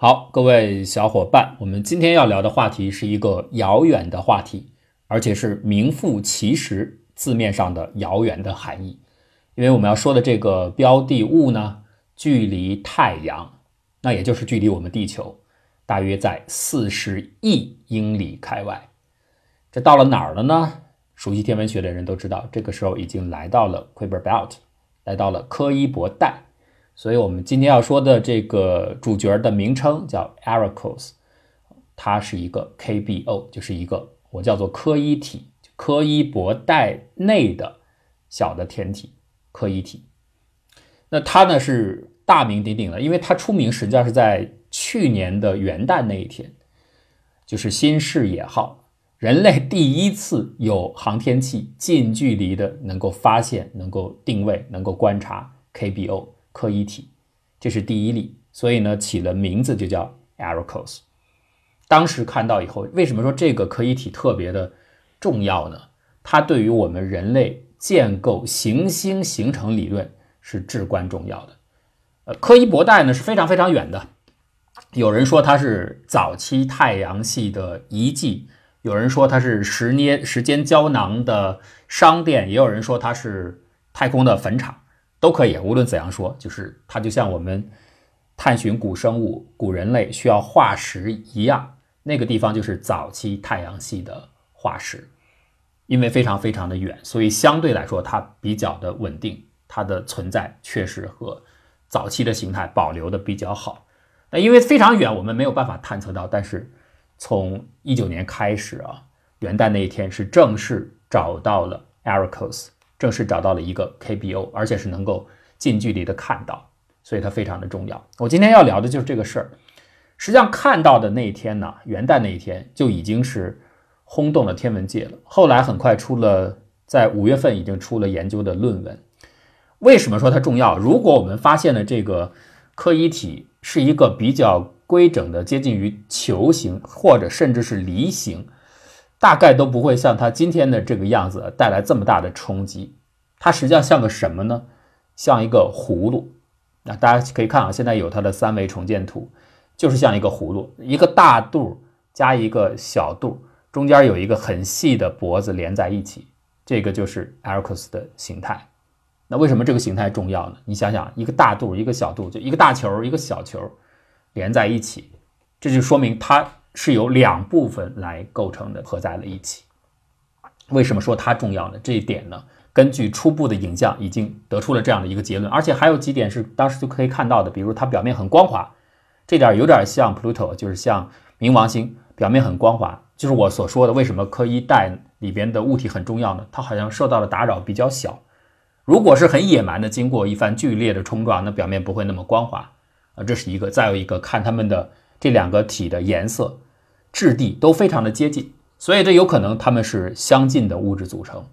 好，各位小伙伴，我们今天要聊的话题是一个遥远的话题，而且是名副其实字面上的遥远的含义。因为我们要说的这个标的物呢，距离太阳，那也就是距离我们地球，大约在四十亿英里开外。这到了哪儿了呢？熟悉天文学的人都知道，这个时候已经来到了 Kuiper Belt，来到了柯伊伯带。所以，我们今天要说的这个主角的名称叫 Arcos，它是一个 KBO，就是一个我叫做柯伊体，柯伊伯带内的小的天体，柯伊体。那它呢是大名鼎鼎的，因为它出名实际上是在去年的元旦那一天，就是新视野号，人类第一次有航天器近距离的能够发现、能够定位、能够观察 KBO。柯伊体，这是第一例，所以呢起了名字就叫 Arcos。当时看到以后，为什么说这个柯伊体特别的重要呢？它对于我们人类建构行星形成理论是至关重要的。呃，柯伊伯带呢是非常非常远的，有人说它是早期太阳系的遗迹，有人说它是时捏时间胶囊的商店，也有人说它是太空的坟场。都可以，无论怎样说，就是它就像我们探寻古生物、古人类需要化石一样，那个地方就是早期太阳系的化石，因为非常非常的远，所以相对来说它比较的稳定，它的存在确实和早期的形态保留的比较好。那因为非常远，我们没有办法探测到，但是从一九年开始啊，元旦那一天是正式找到了 Arcos。正式找到了一个 KBO，而且是能够近距离的看到，所以它非常的重要。我今天要聊的就是这个事儿。实际上看到的那一天呢，元旦那一天就已经是轰动了天文界了。后来很快出了，在五月份已经出了研究的论文。为什么说它重要？如果我们发现了这个柯伊体是一个比较规整的、接近于球形或者甚至是梨形。大概都不会像它今天的这个样子带来这么大的冲击。它实际上像个什么呢？像一个葫芦。那大家可以看啊，现在有它的三维重建图，就是像一个葫芦，一个大肚加一个小肚，中间有一个很细的脖子连在一起，这个就是 Arcos 的形态。那为什么这个形态重要呢？你想想，一个大肚，一个小肚，就一个大球，一个小球连在一起，这就说明它。是由两部分来构成的，合在了一起。为什么说它重要呢？这一点呢，根据初步的影像已经得出了这样的一个结论，而且还有几点是当时就可以看到的，比如它表面很光滑，这点有点像 Pluto，就是像冥王星，表面很光滑，就是我所说的为什么柯伊带里边的物体很重要呢？它好像受到的打扰比较小。如果是很野蛮的经过一番剧烈的冲撞，那表面不会那么光滑啊，这是一个。再有一个，看它们的这两个体的颜色。质地都非常的接近，所以这有可能它们是相近的物质组成。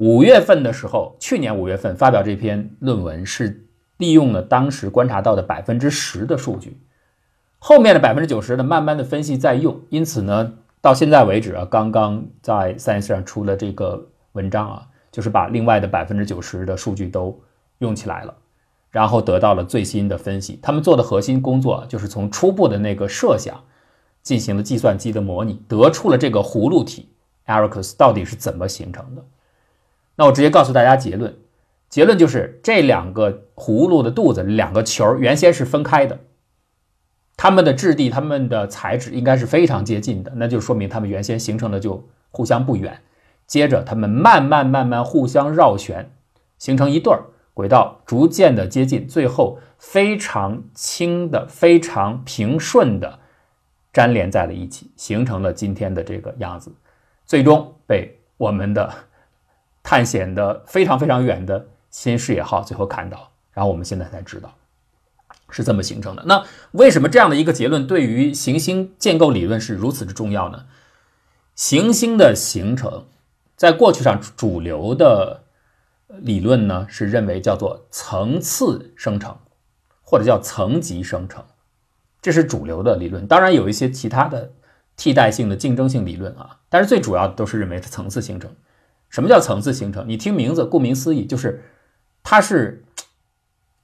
五月份的时候，去年五月份发表这篇论文是利用了当时观察到的百分之十的数据，后面的百分之九十的慢慢的分析再用。因此呢，到现在为止啊，刚刚在 Science 上出了这个文章啊，就是把另外的百分之九十的数据都用起来了，然后得到了最新的分析。他们做的核心工作就是从初步的那个设想。进行了计算机的模拟，得出了这个葫芦体 Arcos 到底是怎么形成的。那我直接告诉大家结论，结论就是这两个葫芦的肚子，两个球原先是分开的，它们的质地、它们的材质应该是非常接近的，那就说明它们原先形成的就互相不远。接着它们慢慢慢慢互相绕旋，形成一对儿轨道，逐渐的接近，最后非常轻的、非常平顺的。粘连在了一起，形成了今天的这个样子，最终被我们的探险的非常非常远的新视野号最后看到，然后我们现在才知道是这么形成的。那为什么这样的一个结论对于行星建构理论是如此之重要呢？行星的形成，在过去上主流的理论呢是认为叫做层次生成，或者叫层级生成。这是主流的理论，当然有一些其他的替代性的竞争性理论啊，但是最主要都是认为它层次形成。什么叫层次形成？你听名字，顾名思义，就是它是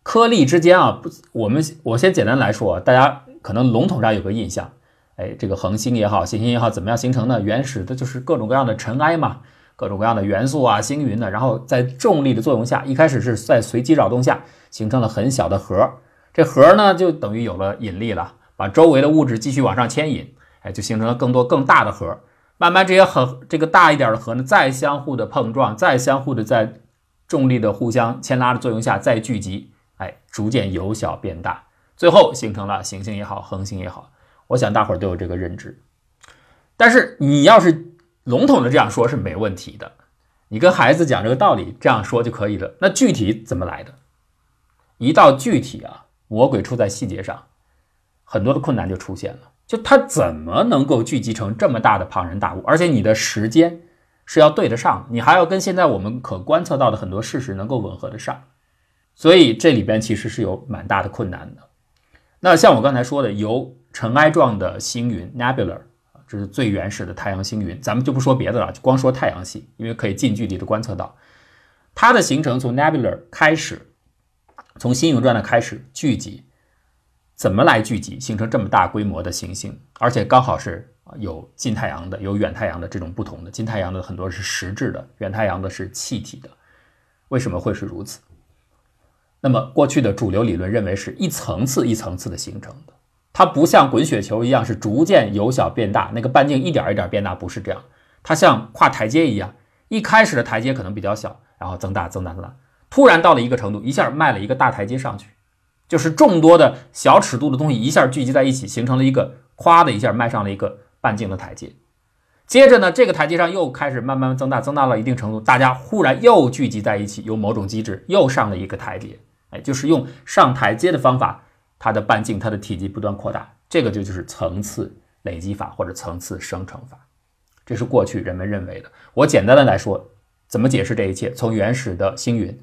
颗粒之间啊。不，我们我先简单来说，大家可能笼统上有个印象，哎，这个恒星也好，行星也好，怎么样形成呢？原始的就是各种各样的尘埃嘛，各种各样的元素啊，星云的，然后在重力的作用下，一开始是在随机扰动下形成了很小的核，这核呢就等于有了引力了，把周围的物质继续往上牵引，哎，就形成了更多更大的核。慢慢这些核，这个大一点的核呢，再相互的碰撞，再相互的在重力的互相牵拉的作用下再聚集，哎，逐渐由小变大。最后形成了行星也好，恒星也好，我想大伙儿都有这个认知。但是你要是笼统的这样说，是没问题的。你跟孩子讲这个道理，这样说就可以了。那具体怎么来的？一到具体啊，魔鬼出在细节上，很多的困难就出现了。就它怎么能够聚集成这么大的庞然大物？而且你的时间是要对得上，你还要跟现在我们可观测到的很多事实能够吻合得上。所以这里边其实是有蛮大的困难的。那像我刚才说的，由尘埃状的星云 （nebula），这是最原始的太阳星云。咱们就不说别的了，就光说太阳系，因为可以近距离的观测到它的形成，从 nebula 开始，从星云状的开始聚集，怎么来聚集形成这么大规模的行星？而且刚好是有近太阳的，有远太阳的这种不同的。近太阳的很多是实质的，远太阳的是气体的。为什么会是如此？那么，过去的主流理论认为是一层次一层次的形成的，它不像滚雪球一样是逐渐由小变大，那个半径一点一点变大，不是这样。它像跨台阶一样，一开始的台阶可能比较小，然后增大、增大、增大，突然到了一个程度，一下迈了一个大台阶上去，就是众多的小尺度的东西一下聚集在一起，形成了一个夸的一下迈上了一个半径的台阶。接着呢，这个台阶上又开始慢慢增大，增大了一定程度，大家忽然又聚集在一起，有某种机制又上了一个台阶。哎，就是用上台阶的方法，它的半径、它的体积不断扩大，这个就就是层次累积法或者层次生成法，这是过去人们认为的。我简单的来说，怎么解释这一切？从原始的星云，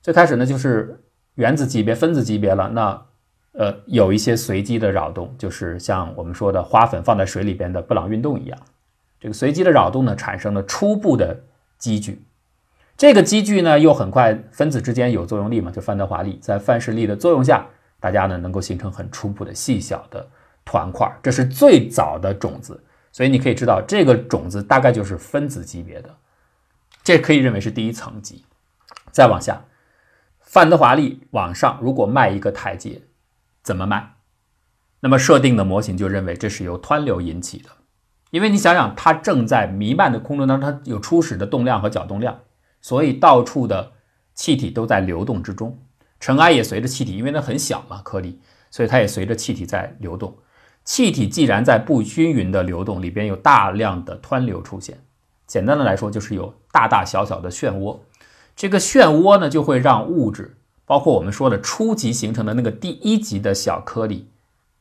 最开始呢就是原子级别、分子级别了，那呃有一些随机的扰动，就是像我们说的花粉放在水里边的布朗运动一样，这个随机的扰动呢产生了初步的积聚。这个积聚呢，又很快分子之间有作用力嘛，就范德华力，在范氏力的作用下，大家呢能够形成很初步的细小的团块，这是最早的种子。所以你可以知道，这个种子大概就是分子级别的，这可以认为是第一层级。再往下，范德华力往上，如果迈一个台阶，怎么迈？那么设定的模型就认为这是由湍流引起的，因为你想想，它正在弥漫的空中当中，它有初始的动量和角动量。所以到处的气体都在流动之中，尘埃也随着气体，因为它很小嘛，颗粒，所以它也随着气体在流动。气体既然在不均匀的流动，里边有大量的湍流出现。简单的来说，就是有大大小小的漩涡。这个漩涡呢，就会让物质，包括我们说的初级形成的那个第一级的小颗粒，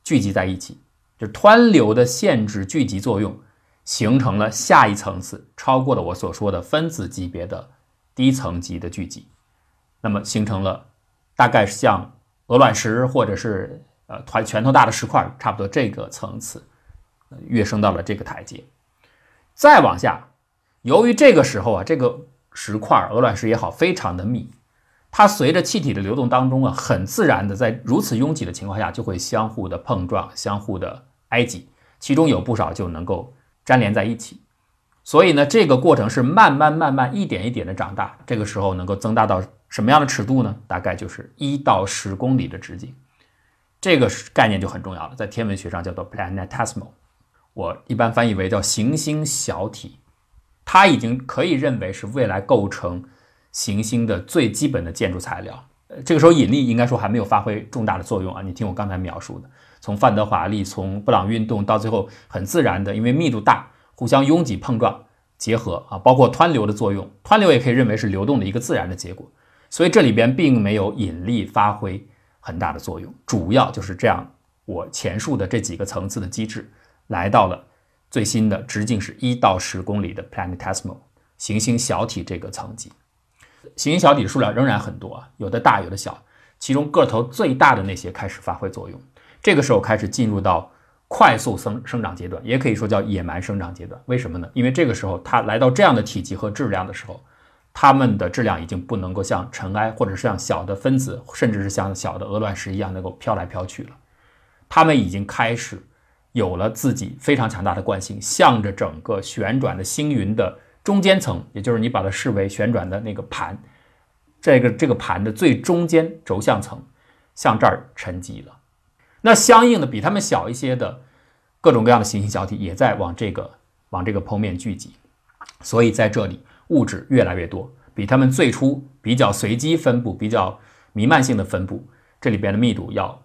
聚集在一起，就湍流的限制聚集作用，形成了下一层次，超过了我所说的分子级别的。低层级的聚集，那么形成了大概像鹅卵石或者是呃团拳头大的石块，差不多这个层次，跃升到了这个台阶。再往下，由于这个时候啊，这个石块鹅卵石也好，非常的密，它随着气体的流动当中啊，很自然的在如此拥挤的情况下，就会相互的碰撞，相互的挨挤，其中有不少就能够粘连在一起。所以呢，这个过程是慢慢慢慢一点一点的长大，这个时候能够增大到什么样的尺度呢？大概就是一到十公里的直径，这个概念就很重要了，在天文学上叫做 planetesimal，我一般翻译为叫行星小体，它已经可以认为是未来构成行星的最基本的建筑材料。呃，这个时候引力应该说还没有发挥重大的作用啊，你听我刚才描述的，从范德华力，从布朗运动到最后很自然的，因为密度大。互相拥挤碰撞结合啊，包括湍流的作用，湍流也可以认为是流动的一个自然的结果，所以这里边并没有引力发挥很大的作用，主要就是这样。我前述的这几个层次的机制，来到了最新的直径是一到十公里的 planetesimal 行星小体这个层级。行星小体数量仍然很多啊，有的大有的小，其中个头最大的那些开始发挥作用，这个时候开始进入到。快速生生长阶段，也可以说叫野蛮生长阶段。为什么呢？因为这个时候它来到这样的体积和质量的时候，它们的质量已经不能够像尘埃，或者是像小的分子，甚至是像小的鹅卵石一样能够飘来飘去了。它们已经开始有了自己非常强大的惯性，向着整个旋转的星云的中间层，也就是你把它视为旋转的那个盘，这个这个盘的最中间轴向层，向这儿沉积了。那相应的，比它们小一些的各种各样的行星小体也在往这个往这个剖面聚集，所以在这里物质越来越多，比它们最初比较随机分布、比较弥漫性的分布，这里边的密度要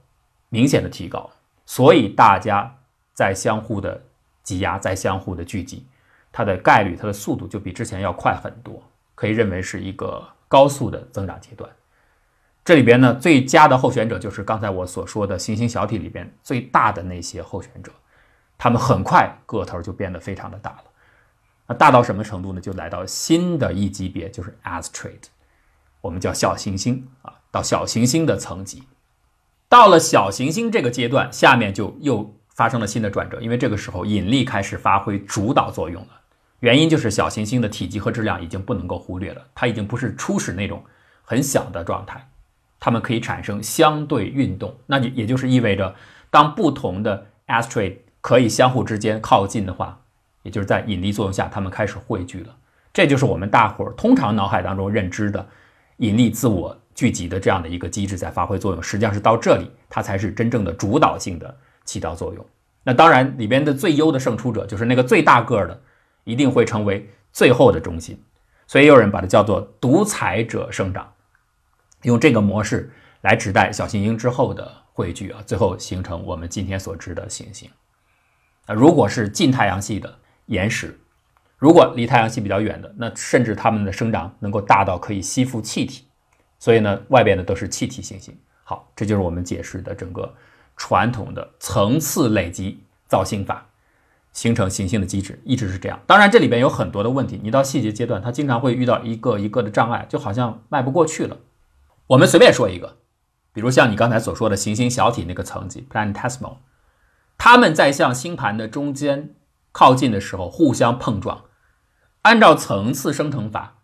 明显的提高。所以大家在相互的挤压，在相互的聚集，它的概率、它的速度就比之前要快很多，可以认为是一个高速的增长阶段。这里边呢，最佳的候选者就是刚才我所说的行星小体里边最大的那些候选者，他们很快个头就变得非常的大了。那大到什么程度呢？就来到新的一级别，就是 asteroid，我们叫小行星啊，到小行星的层级。到了小行星这个阶段，下面就又发生了新的转折，因为这个时候引力开始发挥主导作用了。原因就是小行星的体积和质量已经不能够忽略了，它已经不是初始那种很小的状态。它们可以产生相对运动，那就也就是意味着，当不同的 asteroid 可以相互之间靠近的话，也就是在引力作用下，它们开始汇聚了。这就是我们大伙儿通常脑海当中认知的引力自我聚集的这样的一个机制在发挥作用。实际上是到这里，它才是真正的主导性的起到作用。那当然，里边的最优的胜出者就是那个最大个的，一定会成为最后的中心。所以有人把它叫做独裁者生长。用这个模式来指代小行星之后的汇聚啊，最后形成我们今天所知的行星。啊，如果是近太阳系的岩石，如果离太阳系比较远的，那甚至它们的生长能够大到可以吸附气体，所以呢，外边的都是气体行星。好，这就是我们解释的整个传统的层次累积造星法形成行星的机制，一直是这样。当然，这里边有很多的问题，你到细节阶段，它经常会遇到一个一个的障碍，就好像迈不过去了。我们随便说一个，比如像你刚才所说的行星小体那个层级 （planetesimal），它们在向星盘的中间靠近的时候互相碰撞。按照层次生成法，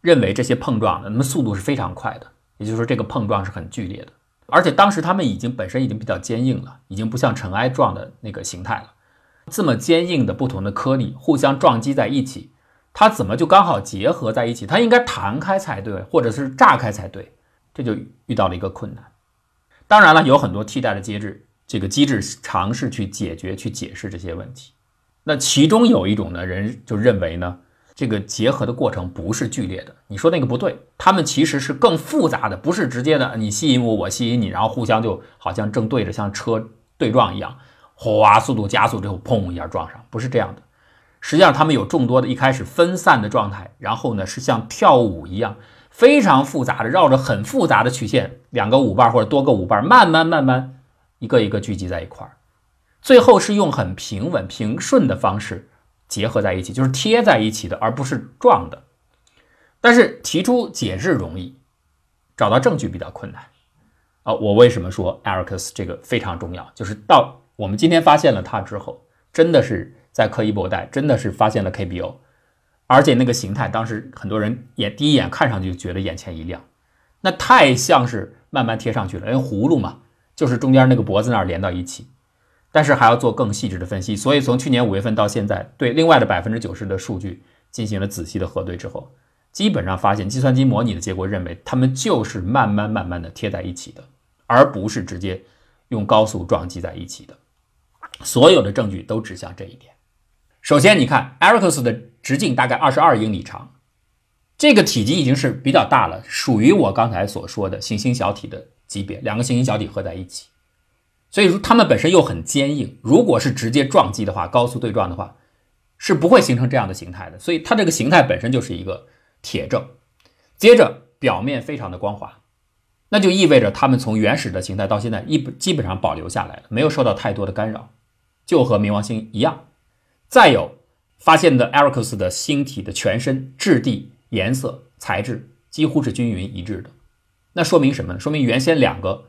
认为这些碰撞的那么速度是非常快的，也就是说这个碰撞是很剧烈的。而且当时它们已经本身已经比较坚硬了，已经不像尘埃状的那个形态了。这么坚硬的不同的颗粒互相撞击在一起，它怎么就刚好结合在一起？它应该弹开才对，或者是炸开才对。这就遇到了一个困难，当然了，有很多替代的机制，这个机制尝试去解决、去解释这些问题。那其中有一种呢，人就认为呢，这个结合的过程不是剧烈的。你说那个不对，他们其实是更复杂的，不是直接的，你吸引我，我吸引你，然后互相就好像正对着，像车对撞一样，哗，速度加速之后，砰一下撞上，不是这样的。实际上，他们有众多的一开始分散的状态，然后呢，是像跳舞一样。非常复杂的，绕着很复杂的曲线，两个舞伴或者多个舞伴，慢慢慢慢，一个一个聚集在一块儿，最后是用很平稳平顺的方式结合在一起，就是贴在一起的，而不是撞的。但是提出解释容易，找到证据比较困难啊！我为什么说 Ericus 这个非常重要？就是到我们今天发现了它之后，真的是在柯伊伯带，真的是发现了 KBO。而且那个形态，当时很多人眼第一眼看上去就觉得眼前一亮，那太像是慢慢贴上去了，因为葫芦嘛，就是中间那个脖子那儿连到一起。但是还要做更细致的分析，所以从去年五月份到现在，对另外的百分之九十的数据进行了仔细的核对之后，基本上发现计算机模拟的结果认为，它们就是慢慢慢慢的贴在一起的，而不是直接用高速撞击在一起的。所有的证据都指向这一点。首先，你看 e r i c s 的直径大概二十二英里长，这个体积已经是比较大了，属于我刚才所说的行星小体的级别。两个行星小体合在一起，所以说它们本身又很坚硬。如果是直接撞击的话，高速对撞的话，是不会形成这样的形态的。所以它这个形态本身就是一个铁证。接着，表面非常的光滑，那就意味着它们从原始的形态到现在一基本上保留下来了，没有受到太多的干扰，就和冥王星一样。再有发现的 Erectus 的星体的全身质地、颜色、材质几乎是均匀一致的，那说明什么呢？说明原先两个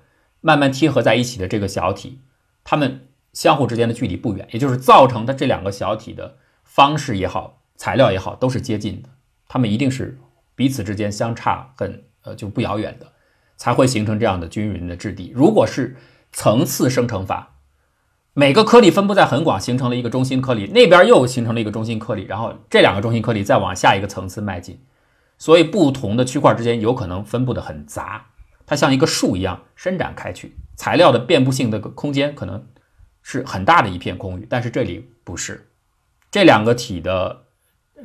慢慢贴合在一起的这个小体，它们相互之间的距离不远，也就是造成的这两个小体的方式也好、材料也好都是接近的，它们一定是彼此之间相差很呃就不遥远的，才会形成这样的均匀的质地。如果是层次生成法。每个颗粒分布在很广，形成了一个中心颗粒，那边又形成了一个中心颗粒，然后这两个中心颗粒再往下一个层次迈进，所以不同的区块之间有可能分布的很杂，它像一个树一样伸展开去，材料的遍布性的空间可能是很大的一片空域，但是这里不是，这两个体的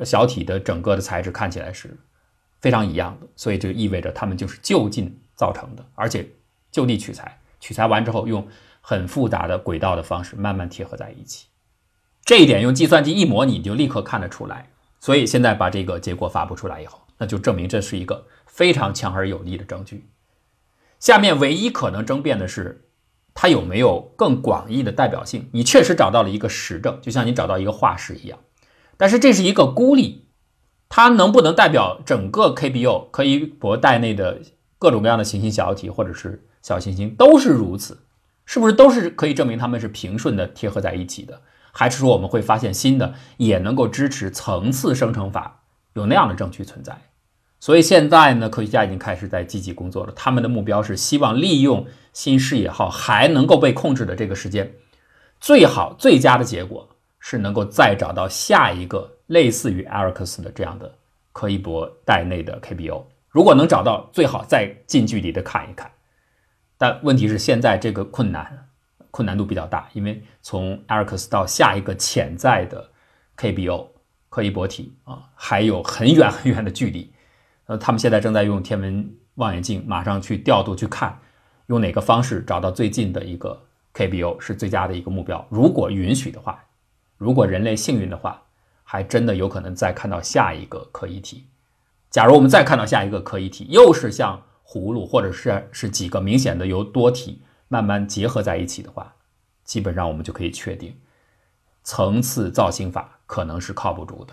小体的整个的材质看起来是非常一样的，所以就意味着它们就是就近造成的，而且就地取材。取材完之后，用很复杂的轨道的方式慢慢贴合在一起，这一点用计算机一模拟，就立刻看得出来。所以现在把这个结果发布出来以后，那就证明这是一个非常强而有力的证据。下面唯一可能争辩的是，它有没有更广义的代表性？你确实找到了一个实证，就像你找到一个化石一样，但是这是一个孤立，它能不能代表整个 KBO 柯伊伯带内的各种各样的行星小体，或者是？小行星都是如此，是不是都是可以证明它们是平顺的贴合在一起的？还是说我们会发现新的也能够支持层次生成法有那样的证据存在？所以现在呢，科学家已经开始在积极工作了。他们的目标是希望利用新视野号还能够被控制的这个时间，最好最佳的结果是能够再找到下一个类似于艾瑞克斯的这样的柯伊伯带内的 KBO。如果能找到，最好再近距离的看一看。但问题是，现在这个困难困难度比较大，因为从艾瑞克斯到下一个潜在的 KBO 柯伊伯体啊，还有很远很远的距离。呃，他们现在正在用天文望远镜，马上去调度去看，用哪个方式找到最近的一个 KBO 是最佳的一个目标。如果允许的话，如果人类幸运的话，还真的有可能再看到下一个可疑体。假如我们再看到下一个可疑体，又是像。葫芦，或者是是几个明显的由多体慢慢结合在一起的话，基本上我们就可以确定，层次造星法可能是靠不住的，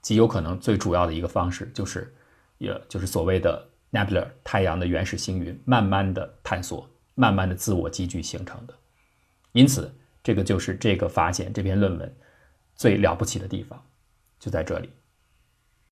极有可能最主要的一个方式就是，也就是所谓的 nebula 太阳的原始星云慢慢的探索，慢慢的自我积聚形成的。因此，这个就是这个发现这篇论文最了不起的地方，就在这里。